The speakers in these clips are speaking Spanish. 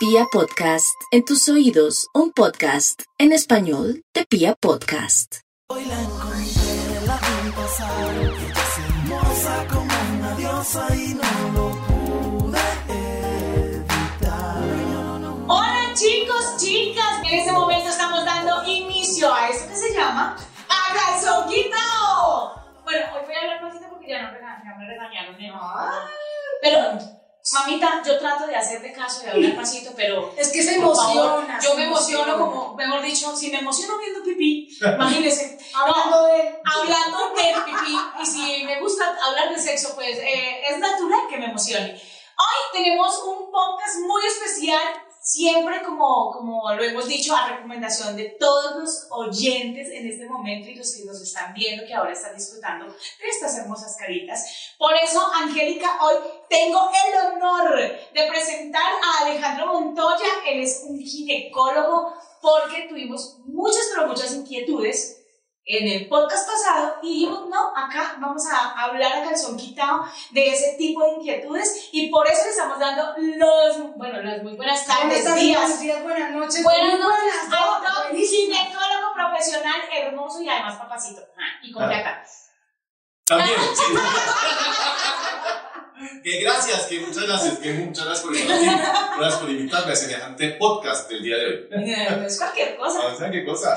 Pia Podcast, en tus oídos, un podcast en español de Pia Podcast. Hoy la encontré, la vi pasar, ella es hermosa como una diosa y no lo pude evitar. Hola chicos, chicas, en este momento estamos dando inicio a eso que se llama A Calzón Quitao. Bueno, hoy voy a hablar pasito porque ya, no me regañaron. ¿eh? Pero, mamita, yo trato de hacerte caso y hablar pasito, pero... Es que se emociona. yo me emociono como, mejor dicho, si me emociono viendo pipí, imagínense. Hablando de. hablando de pipí y si me gusta hablar de sexo, pues eh, es natural que me emocione. Hoy tenemos un podcast muy especial, siempre como, como lo hemos dicho, a recomendación de todos los oyentes en este momento y los que nos están viendo, que ahora están disfrutando de estas hermosas caritas. Por eso, Angélica, hoy tengo el honor de presentar a Alejandro Montoya. Él es un ginecólogo porque tuvimos muchas, pero muchas inquietudes en el podcast pasado y dijimos, no, acá vamos a hablar a calzón quitado de ese tipo de inquietudes y por eso le estamos dando los, bueno, las muy buenas tardes, días. buenos días, buenas noches. Buenas noches buenas, a un ginecólogo profesional hermoso y además papacito. Ah, y con Ah. plata. También, sí. que gracias, que muchas gracias, que muchas gracias por invitarme, gracias por invitarme a semejante podcast del día de hoy. No es cualquier cosa. O sea, qué cosa.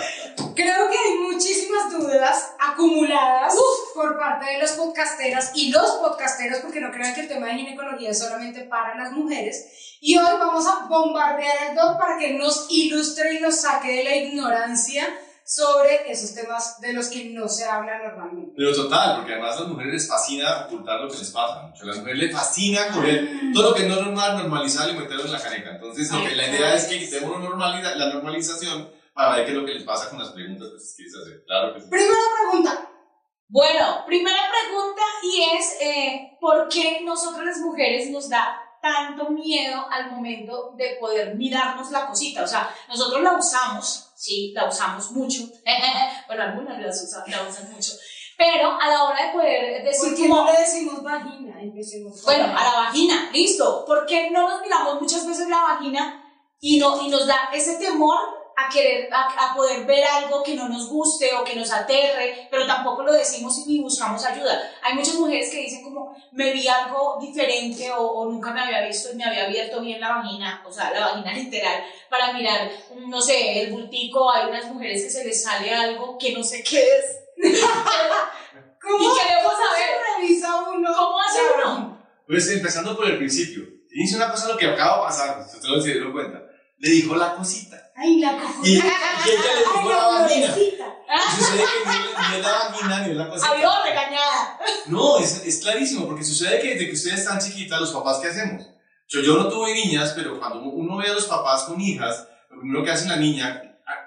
Creo que hay muchísimas dudas acumuladas por parte de los podcasteras y los podcasteros, porque no crean que el tema de ginecología es solamente para las mujeres. Y hoy vamos a bombardear el doc para que nos ilustre y nos saque de la ignorancia sobre esos temas de los que no se habla normalmente. Pero total, porque además a las mujeres les fascina ocultar lo que les pasa. mucho. A las mujeres les fascina coger todo lo que no es normal, normalizarlo y meterlo en la caneca. Entonces, lo que, la idea es que quitemos normaliza- la normalización para ver qué es lo que les pasa con las preguntas que les quieres hacer. Claro que sí. Primera pregunta. Bueno, primera pregunta y es, eh, ¿por qué nosotras las mujeres nos da tanto miedo al momento de poder mirarnos la cosita? O sea, nosotros la usamos, sí, la usamos mucho. bueno, algunas las usan, la usan mucho. Pero a la hora de poder decir ¿Por qué como, no le decimos vagina? Empecemos bueno, a la vagina, listo. ¿Por qué no nos miramos muchas veces la vagina y, no, y nos da ese temor a querer, a, a poder ver algo que no nos guste o que nos aterre, pero tampoco lo decimos ni buscamos ayuda? Hay muchas mujeres que dicen como, me vi algo diferente o, o nunca me había visto y me había abierto bien la vagina, o sea, la vagina literal, para mirar, no sé, el bultico. Hay unas mujeres que se les sale algo que no sé qué es. ¿Cómo, y queremos cómo saber. se revisa uno? ¿Cómo hace uno? Pues empezando por el principio. Inicia una cosa lo que acaba de pasar, si ustedes se dieron cuenta. Le dijo la cosita. Ay, la Y, y cojota. ella le dijo Ay, la. Y sucede que ni, es la vagina ni es la cosita. Había regañada. No, es, es clarísimo, porque sucede que desde que ustedes están chiquitas, los papás, ¿qué hacemos? Yo, yo no tuve niñas, pero cuando uno ve a los papás con hijas, lo primero que hace la niña,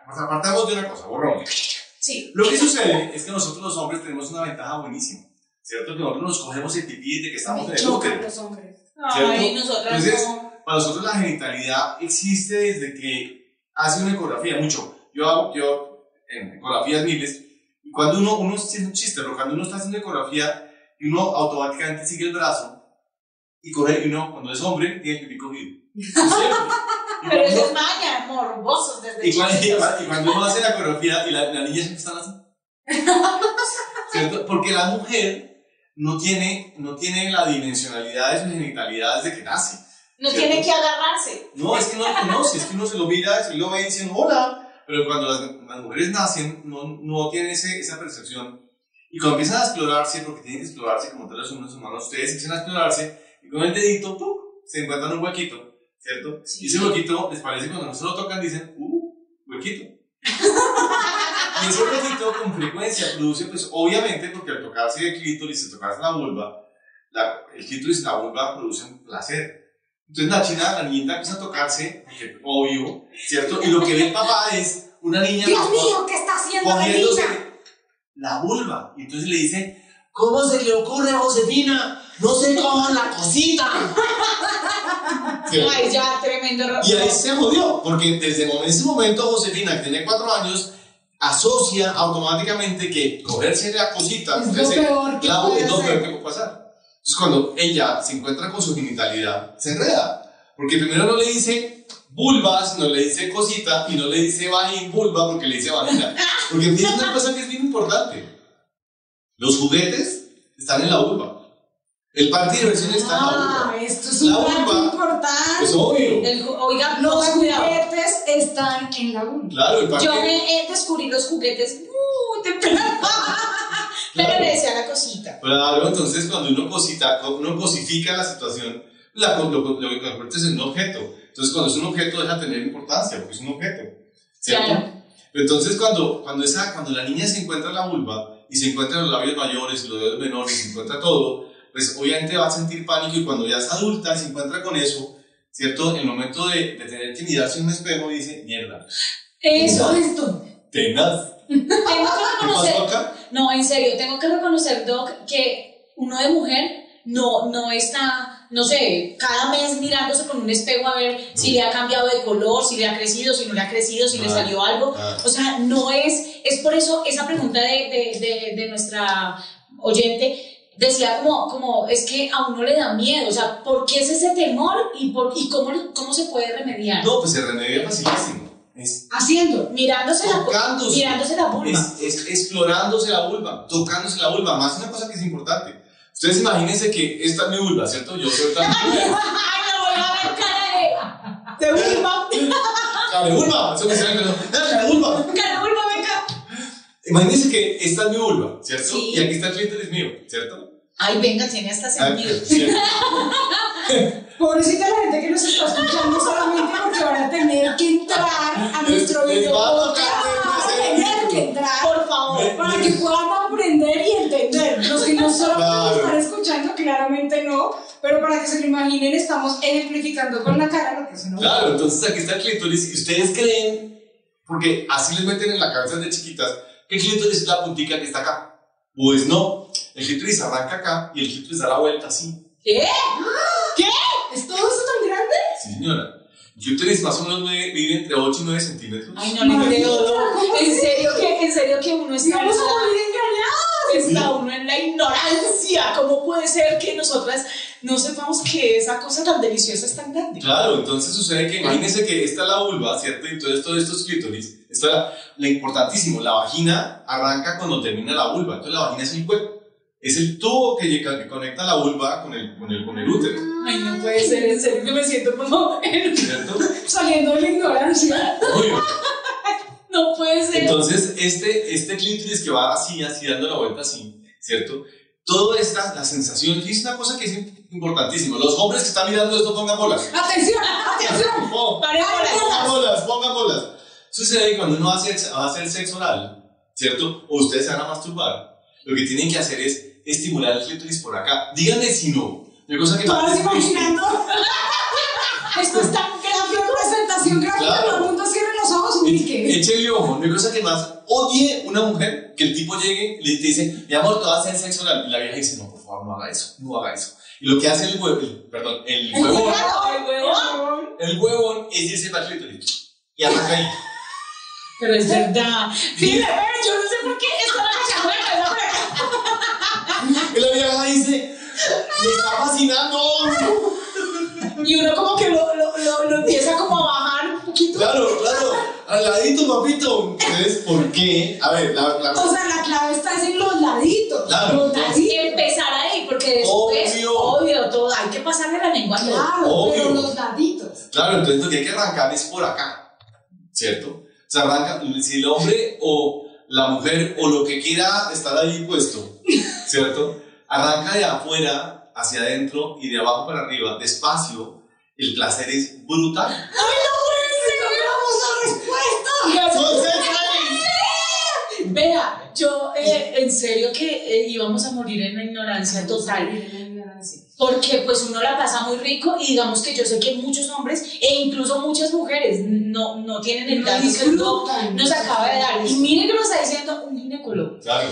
apartamos de una cosa, borrón. Sí. Lo que sucede es que nosotros los hombres tenemos una ventaja buenísima, ¿cierto? Que nosotros nos cogemos el pipí desde que estamos en el útero. los hombres. Ay, nosotras Entonces, no. Para nosotros la genitalidad existe desde que hace una ecografía, mucho. Yo hago, yo, en ecografías miles, y cuando uno, uno es un chiste, pero cuando uno está haciendo ecografía, y uno automáticamente sigue el brazo, y coge, y uno, cuando es hombre, tiene el pipí cogido. Pero eso es maña, morbosos desde y cuando, y cuando uno hace la ecografía y la, la niña siempre está así. ¿Cierto? Porque la mujer no tiene, no tiene la dimensionalidad de su genitalidad desde que nace. No ¿cierto? tiene que agarrarse. No, es que no lo conoce, es que uno se lo mira y lo ve diciendo hola. Pero cuando las, las mujeres nacen, no, no tienen ese, esa percepción. Y cuando empiezan a explorarse, porque tienen que explorarse como todos los humanos humanos, ustedes empiezan a explorarse y con el dedito, ¡pum! se encuentran un huequito, ¿cierto? Sí. Y ese huequito, les parece cuando no se lo tocan, dicen, ¡uh! Huequito. y ese huequito con frecuencia produce, pues obviamente, porque al tocarse el clítoris, al tocarse la vulva, la, el clítoris y la vulva producen placer. Entonces la china, la niñita empieza a tocarse, porque obvio, ¿cierto? Y lo que ve el papá es una niña Dios mío, ¿qué está haciendo la niña? la vulva. Y entonces le dice, ¿cómo se le ocurre a Josefina? No se cojan la cosita. ¿Cierto? Ay, ya, tremendo error. Y ahí se jodió, porque desde ese momento Josefina, que tiene cuatro años, asocia automáticamente que cogerse la cosita Es lo peor que puede pasar. Entonces cuando ella se encuentra con su genitalidad, se enreda. Porque primero no le dice, vulva, sino le dice cosita y no le dice vagina, vulva porque le dice vagina. Porque es una cosa que es bien importante. Los juguetes están en la vulva. El parque de diversión está en la Ah, vulva. esto es La un vulva importante. Es obvio. El oiga, Los juguetes están en la vulva. Claro, el parque. Yo me eh, descubrí los juguetes muy temprano. Pero le decía la cosita. Claro, entonces cuando uno cosita, uno cosifica la situación, la, lo, lo, lo que es en un objeto. Entonces cuando es un objeto deja de tener importancia, porque es un objeto. ¿Cierto? Claro. Pero entonces cuando, cuando, esa, cuando la niña se encuentra en la vulva y se encuentra en los labios mayores y los dedos menores y se encuentra todo, pues obviamente va a sentir pánico y cuando ya es adulta y se encuentra con eso, ¿cierto? En el momento de, de tener que mirarse en un espejo dice, mierda, Eso. esto. tenaz. Tengo que ¿Qué pasó acá? No, en serio, tengo que reconocer, Doc, que uno de mujer no, no está, no sé, cada mes mirándose con un espejo a ver si le ha cambiado de color, si le ha crecido, si no le ha crecido, si le Ah, salió algo. ah. O sea, no es, es por eso esa pregunta de, de, de, de nuestra oyente decía como, como, es que a uno le da miedo, o sea, ¿por qué es ese temor y, por, y cómo, cómo se puede remediar? No, pues se remedia facilísimo. Es Haciendo. Mirándose la, mirándose la vulva. Es, es explorándose la vulva, tocándose la vulva. Más una cosa que es importante. Ustedes imagínense que esta es mi vulva, ¿cierto? Yo soy tan. Ay, no voy a ver cara de, de vulva. Cara de vulva. Eso me sale. Cara de vulva. Cara de vulva, venga. Imagínense que esta es mi vulva, ¿cierto? Sí. Y aquí está el clítoris mío, ¿cierto? Ay, venga, tiene hasta sentido. ¿cierto? Pobrecita la gente que nos está escuchando solamente a tener que entrar a nuestro Les- les video. va a tener que entrar Por favor. para que puedan aprender y entender. Los que no solo Claro. están escuchando, claramente no, pero para que se lo imaginen, estamos ejemplificando con la cara lo que es una Claro, entonces aquí está el clítoris y ustedes creen, porque así les meten en la cabeza de chiquitas, que el clítoris es la puntica que está acá. Pues no, el clítoris arranca acá y el clítoris da la vuelta así. ¿Qué? ¿Es todo eso tan grande? Sí, señora. Clítoris más o menos mide- mide entre 8 y 9 centímetros. Ay, no creo. ¿cómo En serio que, en serio que uno está, Vamos a morir engañados. está uno en la ignorancia. ¿Cómo puede ser que nosotras no sepamos que esa cosa tan deliciosa es tan grande? Claro, entonces sucede que imagínense que esta es la vulva, ¿cierto? Y entonces todos estos clítoris, esto era lo importantísimo, la vagina arranca cuando termina la vulva, entonces la vagina es el hueco, es el tubo que, que conecta la vulva con el, con el, con el útero, Ay, no puede ser, en serio que me siento como. Saliendo de la ignorancia. Obvio. No puede ser. Entonces, este, este clítoris que va así, así, dando la vuelta así, ¿cierto? Toda esta, la sensación, y es una cosa que es importantísima. Los hombres que están mirando esto, pongan bolas. Atención, atención. Oh. Pongan bolas, pongan bolas. Sucede que cuando uno va a hacer, va a hacer sexo oral, ¿cierto? O ustedes se van a masturbar, lo que tienen que hacer es estimular el clítoris por acá. Díganme si no. Una cosa que ¿Tú imaginando? Esto es tan gráfico, presentación gráfica, Claro. todo el mundo cierre los ojos, ubique. Échale ojo, una cosa que más odie una mujer, que el tipo llegue y le dice, mi amor, te vas a hacer sexo oral. Y la vieja dice, no, por favor, no haga eso, no haga eso. Y lo que hace el huevo, el- perdón, el El huevón, Ay, huevón. el huevón es irse para el clítoris. Y arranca ahí. Pero es verdad. Ve, yo no sé por qué estaba echando la. Y la vieja dice, me está fascinando. Y uno como que lo, lo, lo, lo empieza como a bajar un poquito. Claro, claro, al ladito, papito. Entonces, ¿por qué? A ver, la, la- O sea, la clave está es en los laditos. Claro. Los laditos. Empezar ahí, porque después, Obvio. obvio, todo, hay que pasarle la lengua. Claro, Obvio. pero los laditos. Claro, entonces lo que hay que arrancar es por acá, ¿cierto? O sea, arranca, si el hombre o la mujer o lo que quiera estar ahí puesto, ¿cierto? Arranca de afuera hacia adentro y de abajo para arriba, despacio, el placer es brutal. ¡Son sexuales! Vea, yo eh, en serio que eh, íbamos a morir en la ignorancia total. Porque pues uno la pasa muy rico y digamos que yo sé que muchos hombres e incluso muchas mujeres no, no tienen el No dato que disfrutan. nos acaba de dar. Y mire que lo está diciendo un ginecólogo. Claro.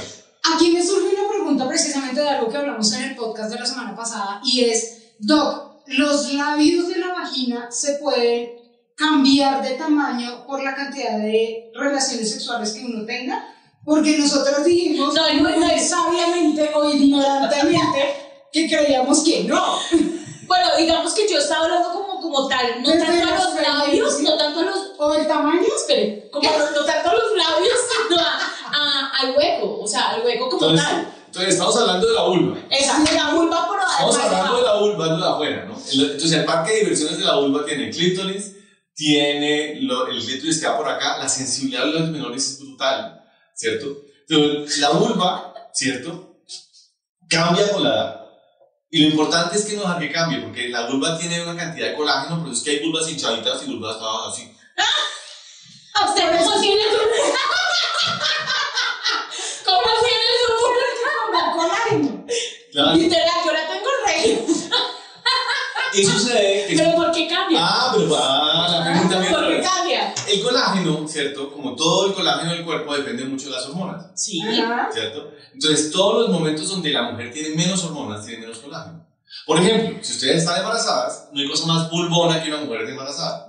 Aquí me surge una pregunta precisamente de algo que hablamos en el podcast de la semana pasada y es, Doc, ¿los labios de la vagina se pueden cambiar de tamaño por la cantidad de relaciones sexuales que uno tenga? Porque nosotros dijimos No, no, no, sabiamente o ignorantemente que creíamos que no. Bueno, digamos que yo estaba hablando como, como tal, no Desde tanto a los labios, experiencia. tamaño? Espere, como no, no tanto los labios, sino a- a- al hueco, o sea, al hueco como Entonces, tal. entonces estamos hablando de la vulva. Esa, la vulva Estamos hablando de la vulva, no de afuera, ¿no? Entonces, el parque de diversiones de la vulva tiene clítoris, tiene lo- el clítoris que va por acá, la sensibilidad de los menores es brutal, ¿cierto? Entonces, la vulva, ¿cierto? Cambia con la edad. Y lo importante es que no dejar que cambie, porque la vulva tiene una cantidad de colágeno, pero es que hay vulvas hinchaditas y vulvas todas así. ¿A usted cómo tiene Claro. Literal, yo la tengo regio. Y sucede que... ¿Pero por qué cambia? Ah, pero ah, la pregunta viene ¿Por qué cambia? El colágeno, ¿cierto? Como todo el colágeno del cuerpo depende mucho de las hormonas. Sí. ¿cierto? Entonces, todos los momentos donde la mujer tiene menos hormonas, tiene menos colágeno. Por ejemplo, si ustedes están embarazadas, no hay cosa más pulbona que una mujer embarazada.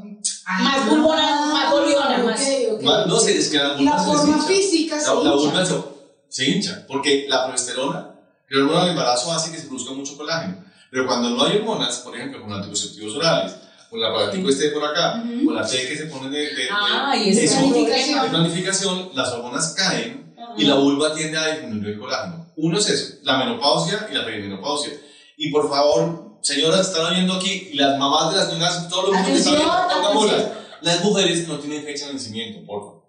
Más vulvona, más boliona, más- Ok, ok. Ma- No sé, es que la se les forma física se La, la se, se hincha, porque la progesterona, la hormona del embarazo, hace que se produzca mucho colágeno. Pero cuando no hay hormonas, por ejemplo, con anticonceptivos orales, con el aparatico este por acá, con la T que se pone de, de, de- Ah, y ese eso- planificación. de planificación, las hormonas caen y la vulva tiende a disminuir el colágeno. Uno es eso, la menopausia y la perimenopausia. Y por favor, señoras, están oyendo aquí, y las mamás de las niñas, todo lo que está Atención, viendo. Las mujeres no tienen fecha de vencimiento, por favor.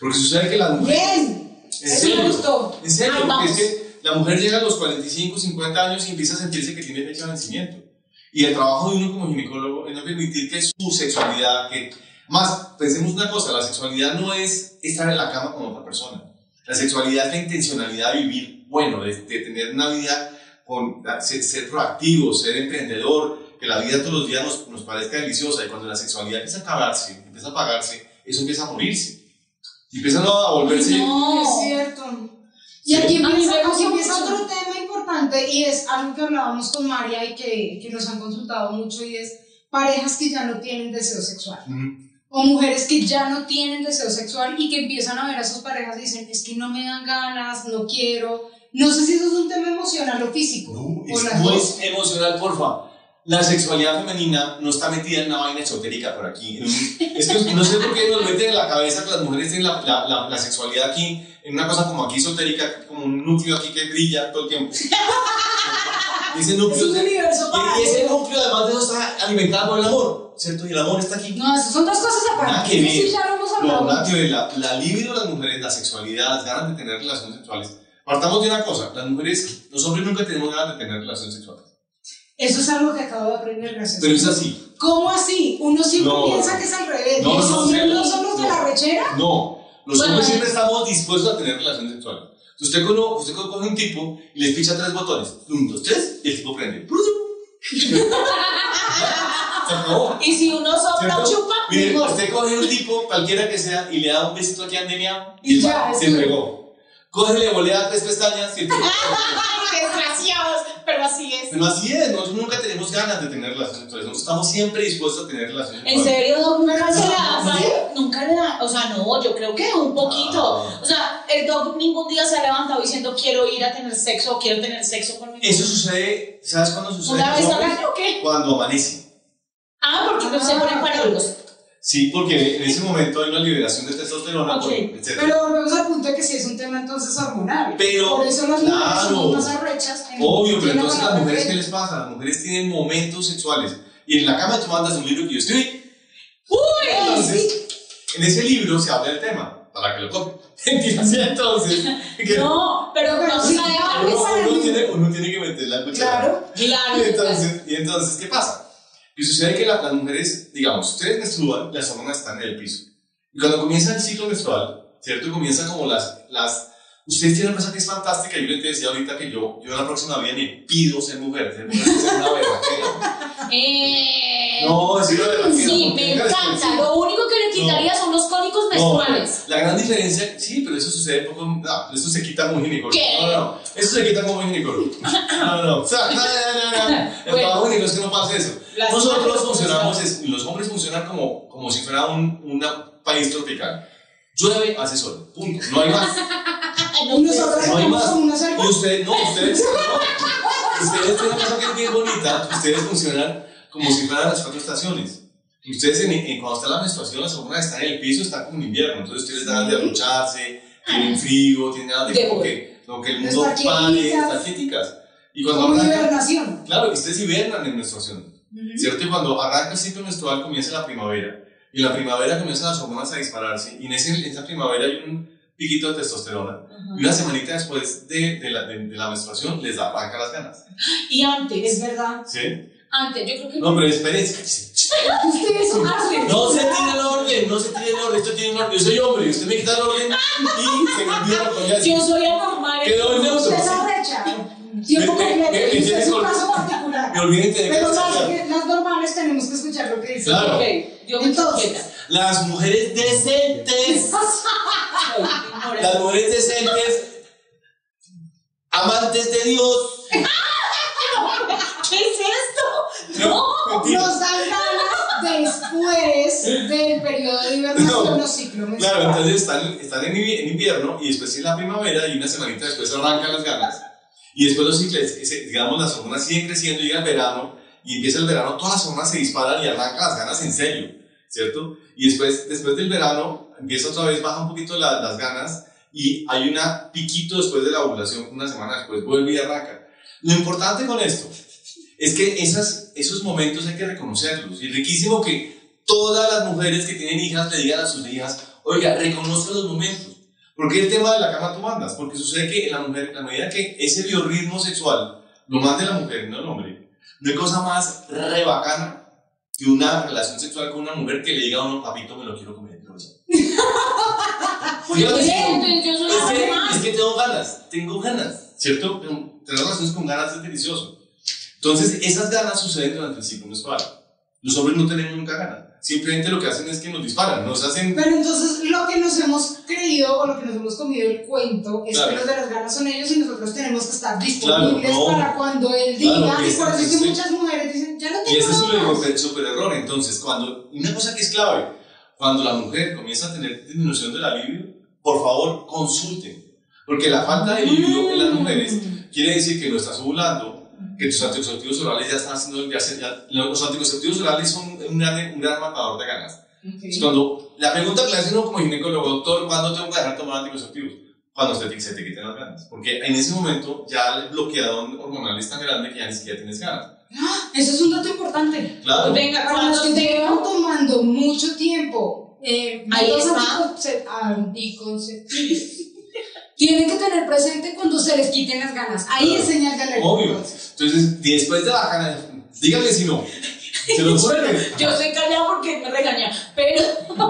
Porque sucede que las mujeres... Bien. ¿En Eso me serio? gustó. En serio, porque es que la mujer llega a los 45, 50 años y empieza a sentirse que tiene fecha de vencimiento. Y el trabajo de uno como ginecólogo es no permitir que su sexualidad, que más, pensemos una cosa, la sexualidad no es estar en la cama con otra persona. La sexualidad es la intencionalidad de vivir bueno, de, de tener una vida con, ser, ser proactivo, ser emprendedor, que la vida todos los días nos, nos parezca deliciosa. Y cuando la sexualidad empieza a acabarse, empieza a apagarse, eso empieza a morirse. Y empieza a volverse... No. Es cierto. Y aquí empieza, aquí empieza otro tema importante y es algo que hablábamos con María y que, que nos han consultado mucho y es parejas que ya no tienen deseo sexual o mujeres que ya no tienen deseo sexual y que empiezan a ver a sus parejas y dicen es que no me dan ganas, no quiero. No sé si eso es un tema emocional o físico. No, o es las muy dos. emocional, porfa. La sexualidad femenina no está metida en una vaina esotérica por aquí. es que no sé por qué nos meten en la cabeza que las mujeres tienen la, la, la, la sexualidad aquí, en una cosa como aquí esotérica, como un núcleo aquí que brilla todo el tiempo. Y ese Es núcleo, un universo y, y ese núcleo además de eso está alimentado por el amor, ¿cierto? Y el amor está aquí. No, esas son dos cosas aparte. Nada que Eso sí ver. ya lo hemos No, hablado. nada que ver. La, la libido de las mujeres, la sexualidad, las ganas de tener relaciones sexuales. Partamos de una cosa, las mujeres, los hombres nunca tenemos ganas de tener relaciones sexuales. Eso es algo que acabo de aprender gracias Pero a es así. ¿Cómo así? Uno siempre No. piensa que es al revés. No, no, no. no son los de la rechera. No, los Bueno. hombres siempre estamos dispuestos a tener relaciones sexuales. Usted coge, usted coge un tipo y le picha tres botones. Un, dos, tres, y el tipo prende. Y si uno sopla o chupa, Mire, usted coge un tipo, cualquiera que sea, y le da un besito aquí andemiado Y el ya, se fregó. Coge, le volea tres pestañas y el tipo. Desgraciados, pero así es. Pero así es, nosotros nunca tenemos ganas de tener relaciones sexuales. Nosotros estamos siempre dispuestos a tener relaciones ¿En serio? Doc? ¿Nunca se ¿Sí? la da? Nunca le da. O sea, no, yo creo que un poquito. Ah. O sea, el Doc ningún día se ha levantado diciendo quiero ir a tener sexo o quiero tener sexo con mi Eso sucede, ¿sabes cuándo sucede? ¿Una vez al año o qué? Cuando amanece. Ah, porque no se ponen ok. Sí, porque en ese momento hay una liberación de testosterona, Ok. por- etcétera. Pero volvemos al punto de que sí es un tema entonces hormonal. Pero, Por eso las mujeres claro. son más arrechas. en- Obvio, pero entonces la las mujeres, ¿qué les pasa? Las mujeres tienen momentos sexuales. Y en la cama tú mandas un libro que yo escribí. ¡Uy! Entonces, en ese libro se habla del tema, para que lo copien. Entiendes, entonces, que No, pero Pero no sí, claro, uno, uno tiene, uno tiene que meter la cuchara. Claro. Claro. Y entonces, y entonces, ¿qué pasa? Y sucede que la- las mujeres, digamos, ustedes menstruan, las hormonas están en el piso. Y cuando comienza el ciclo menstrual, ¿cierto? Comienza como las, las... Ustedes tienen una cosa que es fantástica. Yo les decía ahorita que yo, yo en la próxima vida me pido ser mujer. Ser mujer ser una. Eh, No, decirlo de berraquera. sí, me encanta. Lo único que le quitaría son los cólicos No, menstruales. la gran diferencia, sí, pero eso sucede poco. No, eso se quita como ginecólogo. ¿Qué? No, no, no. Eso se quita como ginecólogo. No, no, no. O sea, no, no, no, no. El Bueno. trabajo ginecólogo es que no pase eso. Nosotros funcionamos, es- los hombres funcionan como, como si fuera un una país tropical. Llueve, hace sol. Punto. No hay más. Y nosotros No hay somos más. Y ustedes, no, ustedes, no. Ustedes tienen una cosa que es bien bonita. Ustedes funcionan como si fueran las cuatro estaciones. Ustedes, en, en- cuando está la menstruación, las hormonas están en el piso, están como en invierno. Entonces, ustedes dan de arrucharse, tienen frío, tienen ganas de como que, como que el mundo pare, estar quieticas. Y cuando Como arranca, hibernación. claro, ustedes hibernan en menstruación. ¿Cierto? Y cuando arranca el ciclo menstrual comienza la primavera. Y en la primavera comienzan las hormonas a dispararse. Y en, ese, en esa primavera hay un piquito de testosterona. Y una semanita después de, de la, de, de la menstruación les arranca las ganas. Y antes, Es verdad. ¿Sí? Antes, yo creo que No, pero espérense. Ustedes son. No se tiene el orden, no se tiene el orden. Esto tiene un orden. Yo soy hombre y usted me quita el orden y se me olvida lo que voy a decir. yo soy anormal. Quedó en neutro. Usted es arrecha. Tiempo Me- me- completo. me- me Y usted es un caso particular. Me olvidé de tener que Pero las, normales tenemos que escuchar lo que dice. Claro. Yo Entonces. Las mujeres decentes. Las mujeres decentes. Amantes de Dios. ¿Qué es esto? No. Mentira. Nos dan ganas después del periodo de hibernación No. o ciclo Claro, entonces están, están en, invi- en invierno y después en la primavera y una semanita después arrancan las ganas. Y después los ciclos, digamos, las hormonas siguen creciendo, llega el verano y empieza el verano, todas las hormonas se disparan y arrancan las ganas en serio, ¿cierto? Y después, después del verano empieza otra vez, baja un poquito la- las ganas y hay una piquito después de la ovulación, una semana después vuelve y arranca. Lo importante con esto es que esas, esos momentos hay que reconocerlos. Y riquísimo que todas las mujeres que tienen hijas le digan a sus hijas, oiga, reconozca los momentos. ¿Por qué el tema de la cama tú mandas? Porque sucede que en la mujer, en la medida que ese biorritmo sexual lo mande la mujer, no el hombre, no hay cosa más re bacana que una relación sexual con una mujer que le diga a uno, papito, me lo quiero comer. pero ya". Dígame si no. Entonces yo soy Es que, es que tengo ganas, tengo ganas, ¿cierto? Tener relaciones con ganas es delicioso. Entonces, esas ganas suceden durante el ciclo menstrual. Los hombres no tenemos nunca ganas. Simplemente lo que hacen es que nos disparan, nos hacen... Pero entonces lo que nos hemos creído o lo que nos hemos comido el cuento es Claro. que los de las ganas son ellos y nosotros tenemos que estar disponibles Claro, no. para cuando él diga. Claro, y por eso es que muchas mujeres dicen, ya no Y tengo ese es un ganas". error, super error. Entonces, cuando... Una cosa que es clave, cuando la mujer comienza a tener disminución de la libido, por favor, consulten. Porque la falta de libido en las mujeres quiere decir que no estás ovulando, que tus anticonceptivos orales ya están haciendo... Ya, se- ya- los anticonceptivos orales son un gran, un gran matador de ganas. Es cuando la pregunta que le hacen uno como ginecólogo, doctor, ¿cuándo tengo que dejar de tomar anticonceptivos? Cuando se te, se te quiten las ganas. Porque en ese momento ya el bloqueador hormonal es tan grande que ya ni siquiera tienes ganas. Eso es un dato importante. Claro. Venga, Para los cuando que tengo llevan tomando mucho tiempo eh, Ahí está. anticonce- anticonceptivos, tienen que tener presente cuando se les quiten las ganas. Ahí Claro. es alerta. Obvio. entonces. Después de la gana, dígame si no. Se lo. Yo estoy callada porque me regaña, pero,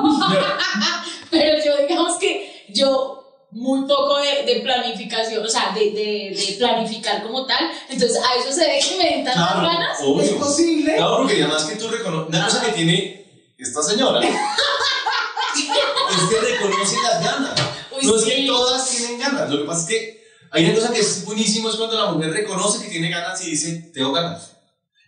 pero yo digamos que yo muy poco de, de planificación, o sea, de, de, de planificar como tal, entonces a eso se ve que me entran las ganas. Es obvio. posible. Claro, porque además que tú reconoces. Una cosa que tiene esta señora es que reconoce las ganas. No es que todas tienen ganas. Lo que pasa es que hay una cosa que es buenísimo: es cuando la mujer reconoce que tiene ganas y dice, tengo ganas.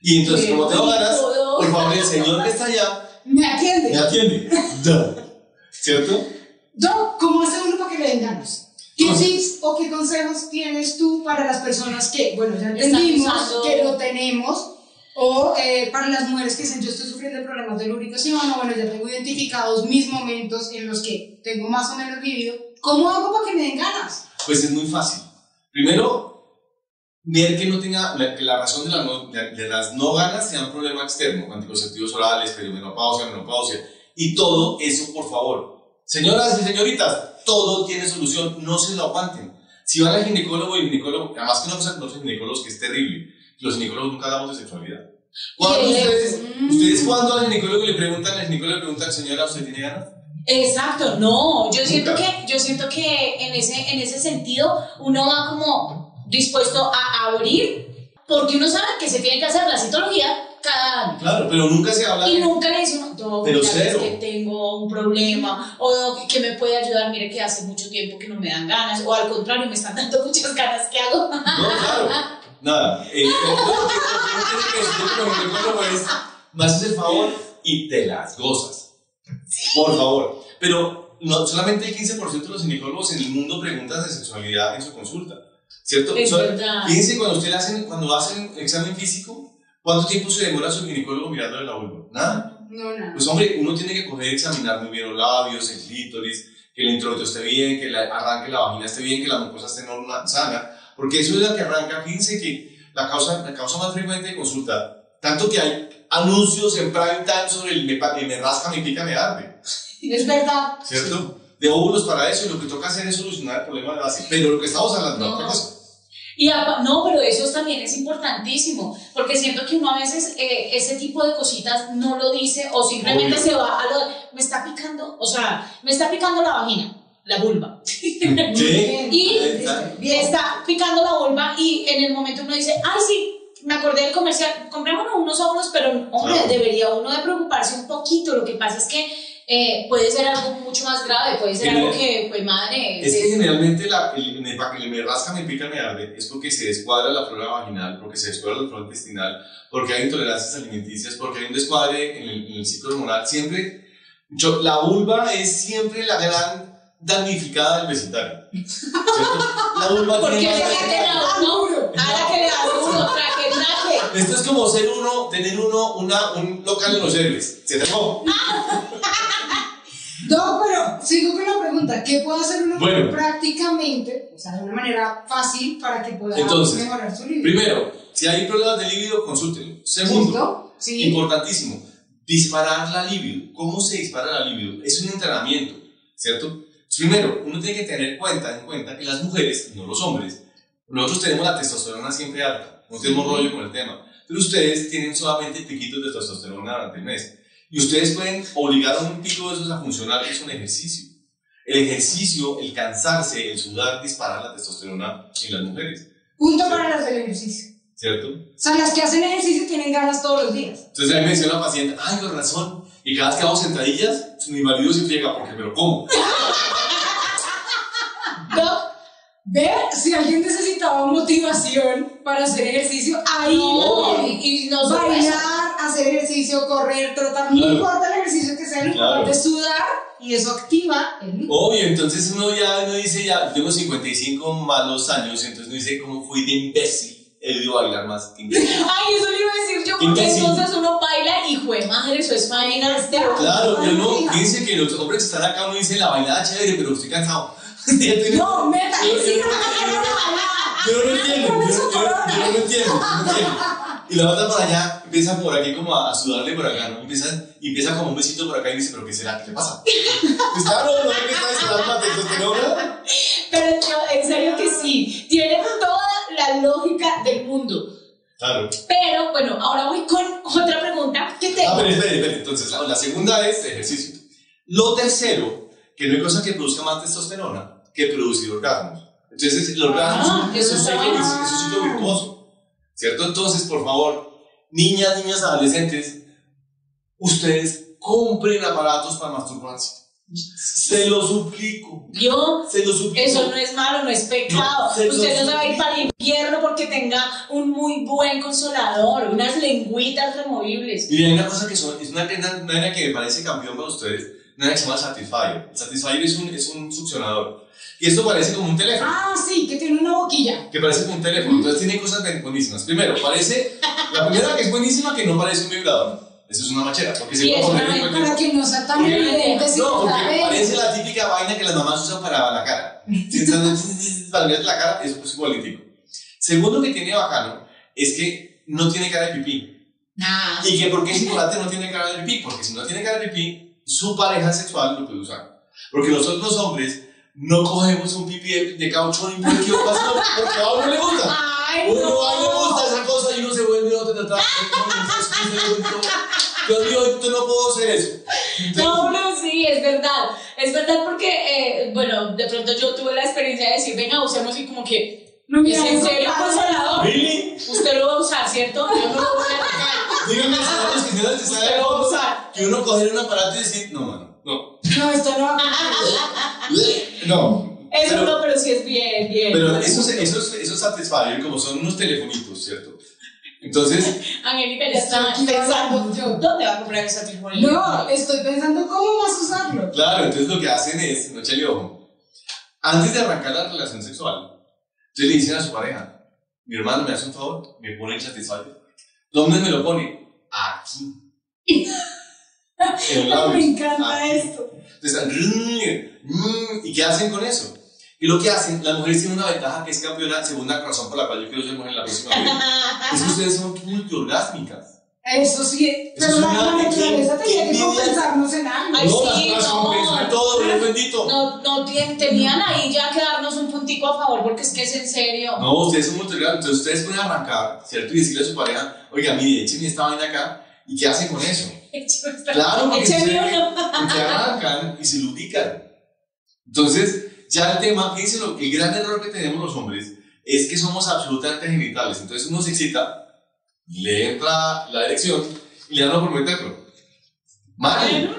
Y entonces, como tengo ganas, por favor, el señor que está allá Me atiende. me atiende. Duh. ¿Cierto? Doc, ¿cómo hace uno para que le den ganas? ¿Qué ¿Cómo? tips o qué consejos tienes tú para las personas que, bueno, ya entendimos que lo tenemos? O eh, para las mujeres que dicen, yo estoy sufriendo problemas de lubricación, o bueno, ya tengo identificados mis momentos en los que tengo más o menos vivido. ¿Cómo hago para que me den ganas? Pues es muy fácil. Primero, ver que no tenga, la- que la razón de, la no- de- de las no ganas sea un problema externo, anticonceptivos orales, perimenopausia, menopausia, y todo eso, por favor. Señoras y señoritas, todo tiene solución, no se lo aguanten. Si van al ginecólogo y el ginecólogo, además que cosa que los ginecólogos que es terrible, los ginecólogos nunca hablamos de sexualidad. ¿Cuándo Y el- ustedes, ustedes cuando al ginecólogo le preguntan, al ginecólogo le preguntan, señora, ¿usted tiene ganas? Exacto, no, yo siento que, yo siento que en ese, en ese sentido uno va como dispuesto a abrir, porque uno sabe que se tiene que hacer la citología cada año. Claro, pero nunca se habla Y de... nunca le dice uno, "Doc, Pero cero. es que tengo un problema, o "Doc, que me puede ayudar, mire que hace mucho tiempo que no me dan ganas, o al contrario, me están dando muchas ganas, ¿qué hago? No, claro. Nada. Eh, ginecólogo es, el favor y te las gozas. Por favor. Pero no, solamente el 15% de los ginecólogos en el mundo preguntan de sexualidad en su consulta. ¿Cierto? Es verdad. Fíjense cuando usted hacen, cuando hacen examen físico, ¿cuánto tiempo se demora su ginecólogo mirándole la vulva? Nada. No, no. Pues hombre, uno tiene que coger y examinar muy bien los labios, el clítoris, que el introito esté bien, que el arranque la vagina esté bien, que la mucosa esté normal, sana, porque eso es lo que arranca. Fíjense que la causa, la causa más frecuente de consulta, tanto que hay anuncios en prime time sobre el me, me rasca, me pica, me arde, Es verdad. ¿cierto? De óvulos para eso y lo que toca hacer es solucionar el problema de base. Pero lo que estamos hablando No. otra cosa. Y apa- no, pero eso también es importantísimo, porque siento que uno a veces eh, ese tipo de cositas no lo dice o simplemente Obvio. se va a lo de, me está picando, o sea, me está picando la vagina, la vulva. Sí. Y Está- está picando la vulva y en el momento uno dice, ay sí, me acordé del comercial, comprémonos unos óvulos, pero hombre, debería uno de preocuparse un poquito, lo que pasa es que eh, puede ser algo mucho más grave, puede ser algo que, pues madre, Es es- que generalmente la, el, me, el me rasca, me pica, me arde es porque se descuadra la flora vaginal, porque se descuadra la flora intestinal, porque hay intolerancias alimenticias, porque hay un descuadre en el, en el ciclo hormonal. Siempre, yo, la vulva es siempre la gran damnificada del vecindario. ¿cierto? La vulva porque tiene le más- meten a uno, a la que le da uno, traje, traje. Esto es como ser uno, tener uno una, un local en los héroes. ¿Se trabó? No, pero sigo con la pregunta. ¿Qué puede hacer mujer Bueno. prácticamente, o sea, de una manera fácil para que pueda Entonces, mejorar su libido? Primero, si hay problemas de libido, consúltelo. Segundo. Sí. Importantísimo. Disparar la libido. ¿Cómo se dispara la libido? Es un entrenamiento, ¿cierto? Primero, uno tiene que tener cuenta, en cuenta que las mujeres, no los hombres, nosotros tenemos la testosterona siempre alta, no tenemos rollo con el tema, pero ustedes tienen solamente piquitos de testosterona durante el mes. Y ustedes pueden obligar a un pico de esos a funcionar, es un ejercicio. El ejercicio, el cansarse, el sudar, dispara la testosterona en las mujeres, Punto para las del ejercicio. ¿cierto? O sea, las que hacen ejercicio tienen ganas todos los días. Entonces a mí me decía una paciente, ay, con razón, y cada vez que hago sentadillas, mi marido se friega porque me lo como. Ve, si alguien necesitaba motivación para hacer ejercicio, ahí no, y, no. Bailar, hacer ejercicio, correr, trotar, no Claro. importa el ejercicio que sea, lo Claro. es sudar y eso activa el. Obvio, entonces uno ya uno dice, ya tengo 55 malos años, entonces uno dice, ¿cómo fui de imbécil? He debido bailar más que imbécil. Ay, eso le iba a decir yo, porque Imbécil. entonces uno y jue madre, eso es vaina. Claro, yo no, fíjense que los hombres que están acá, uno dice, la bailada chévere, pero estoy cansado. No, meta, sí, yo- no, no, no, no, no entiendo, yo, yo- yo no lo entiendo, yo no entiendo. Y la otra por allá empieza por aquí como a, a sudarle por acá, ¿no? Empieza, y empieza como un besito por acá y dice, ¿pero qué será? ¿Qué le pasa? ¿Está no, no, que está la testosterona? Pero yo, en serio que sí, tiene toda la lógica del mundo. Claro. Pero bueno, ahora voy con otra pregunta que tengo. Ah, pero espere, espere. Entonces, la, la segunda es ejercicio. Lo tercero, que no hay cosa que produzca más testosterona que producir orgasmos. Entonces, el orgasmo Ah, es, un ciclo, es un ciclo virtuoso. ¿Cierto? Entonces, por favor, niñas, niños, adolescentes, ustedes compren aparatos para masturbarse. Se lo suplico. Yo, Se lo suplico. eso no es malo, no es pecado. No, Usted no se va a ir para el infierno porque tenga un muy buen consolador, unas lengüitas removibles. Y hay una cosa que son, es una una- una vaina que me parece campeón para ustedes, una que se llama Satisfyer. Satisfyer es un, es un succionador. Y esto parece como un teléfono. Ah, sí, que tiene una boquilla. que parece como un teléfono. Entonces tiene cosas buenísimas. Primero, parece. La primera que es buenísima que no parece un vibrador. Eso es una machera. Porque Sí, es una. Para que no sea tan Porque- evidente No, porque bien. parece la típica vaina que las mamás usan para la cara. Si entonces, para mirarte la cara, eso es igualitico. Segundo que tiene bacano es que no tiene cara de pipí. Nah. ¿Y que por qué es importante no tiene cara de pipí? Porque si no tiene cara de pipí, su pareja sexual lo puede usar. Porque nosotros los hombres no cogemos un pipí de, de caucho ni porque porque a uno le gusta. Ay, Uno no. a él le gusta esa cosa y uno otro tratado. Yo digo, yo no puedo hacer eso. Entonces, No, no, sí, es verdad. Es verdad porque, eh, bueno, de pronto yo tuve la experiencia de decir, venga, usemos y como que, No, ¿es mira, en eso serio pasa. consolador? ¿Really? Usted lo va a usar, ¿cierto? Yo no lo voy a. Díganme los que se Usted lo va a usar. que uno coger un aparato y decir, no, mano, no. No, esto no va a No. Eso Pero- no, pero sí es bien, bien. Pero esos, esos, esos Satisfyer, como son unos telefonitos, ¿cierto? Entonces, Angélica ya está pensando, yo. ¿dónde va a comprar esa Satisfyer? No, estoy pensando cómo vas a usarlo. claro, entonces lo que hacen es, no échale ojo, antes de arrancar la relación sexual, entonces le dicen a su pareja, mi hermano me hace un favor, me pone el Satisfyer. ¿Dónde me lo pone? Aquí. en. Me encanta esto. Entonces, están, mm, ¿y qué hacen con eso? Y lo que hacen, las mujeres tienen una ventaja que es campeona, segunda razón por la cual yo quiero ser mujer en la próxima vida. es que ustedes son multiorgásmicas. Eso sí, Eso pero es la naturaleza ¿qué- tenía que compensarnos en algo. Ay, no, sí, las no. mujeres, todo, Dios bendito. No, no tenían ahí ya que darnos un puntico a favor porque es que es en serio. No, ustedes son multiorgásmicas, entonces ustedes pueden arrancar, ¿cierto? Y decirle a su pareja, oiga, mire, échenme esta vaina acá, ¿y qué hacen con eso? Claro, porque uno. porque arrancan y se lubrican. Entonces, ya el tema, fíjense, lo- el gran error que tenemos los hombres es que somos absolutamente genitales. Entonces uno se excita, le entra la erección y le dan a por meterlo. Mal,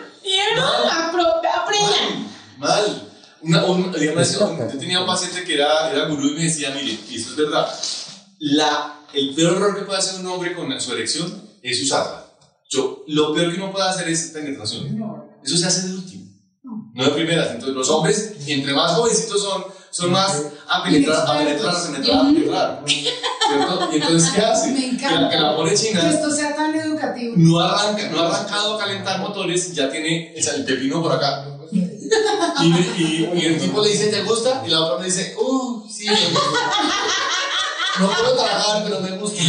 mal, mal. Una, un- digamos, yo tenía un paciente que era, era gurú y me decía, mire, y esto es verdad, la, el peor error que puede hacer un hombre con su erección es usarla. Yo, lo peor que uno puede hacer es penetración. Eso se hace de último, no de primeras. Entonces, los hombres, entre más jovencitos son, son más a penetrar, a penetrar, a penetrar, a penetrar. ¿Cierto? Y entonces, ¿qué hace? Me Que la, que la pone Que china esto sea tan educativo. no, arranca, no ha arrancado a calentar motores, ya tiene el, el pepino por acá. Y, y- y el tipo le dice, ¿te gusta? Y la otra le dice, uh, sí. me gusta". No puedo trabajar, pero me gusta.